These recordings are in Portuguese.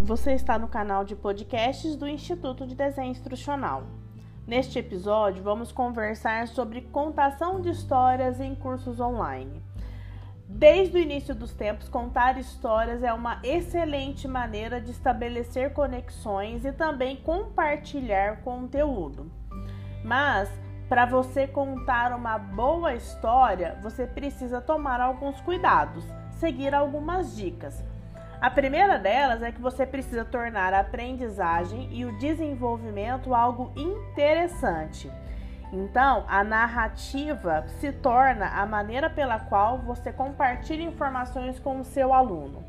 Você está no canal de podcasts do Instituto de Desenho Instrucional. Neste episódio, vamos conversar sobre contação de histórias em cursos online. Desde o início dos tempos, contar histórias é uma excelente maneira de estabelecer conexões e também compartilhar conteúdo. Mas para você contar uma boa história, você precisa tomar alguns cuidados, seguir algumas dicas. A primeira delas é que você precisa tornar a aprendizagem e o desenvolvimento algo interessante. Então, a narrativa se torna a maneira pela qual você compartilha informações com o seu aluno.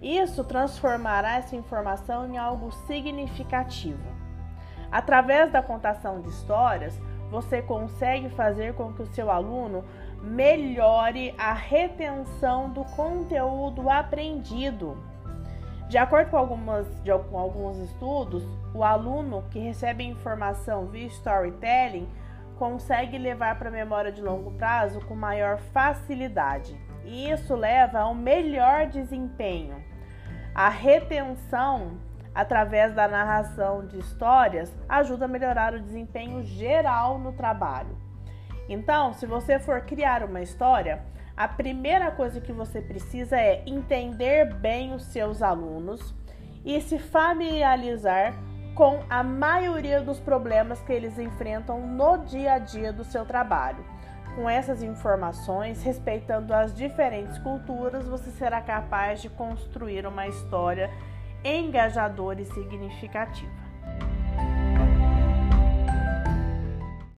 Isso transformará essa informação em algo significativo. Através da contação de histórias, você consegue fazer com que o seu aluno melhore a retenção do conteúdo aprendido. De acordo com, algumas, de, com alguns estudos, o aluno que recebe informação via storytelling consegue levar para a memória de longo prazo com maior facilidade. E isso leva a um melhor desempenho. A retenção através da narração de histórias ajuda a melhorar o desempenho geral no trabalho. Então, se você for criar uma história, a primeira coisa que você precisa é entender bem os seus alunos e se familiarizar com a maioria dos problemas que eles enfrentam no dia a dia do seu trabalho. Com essas informações, respeitando as diferentes culturas, você será capaz de construir uma história engajadora e significativa.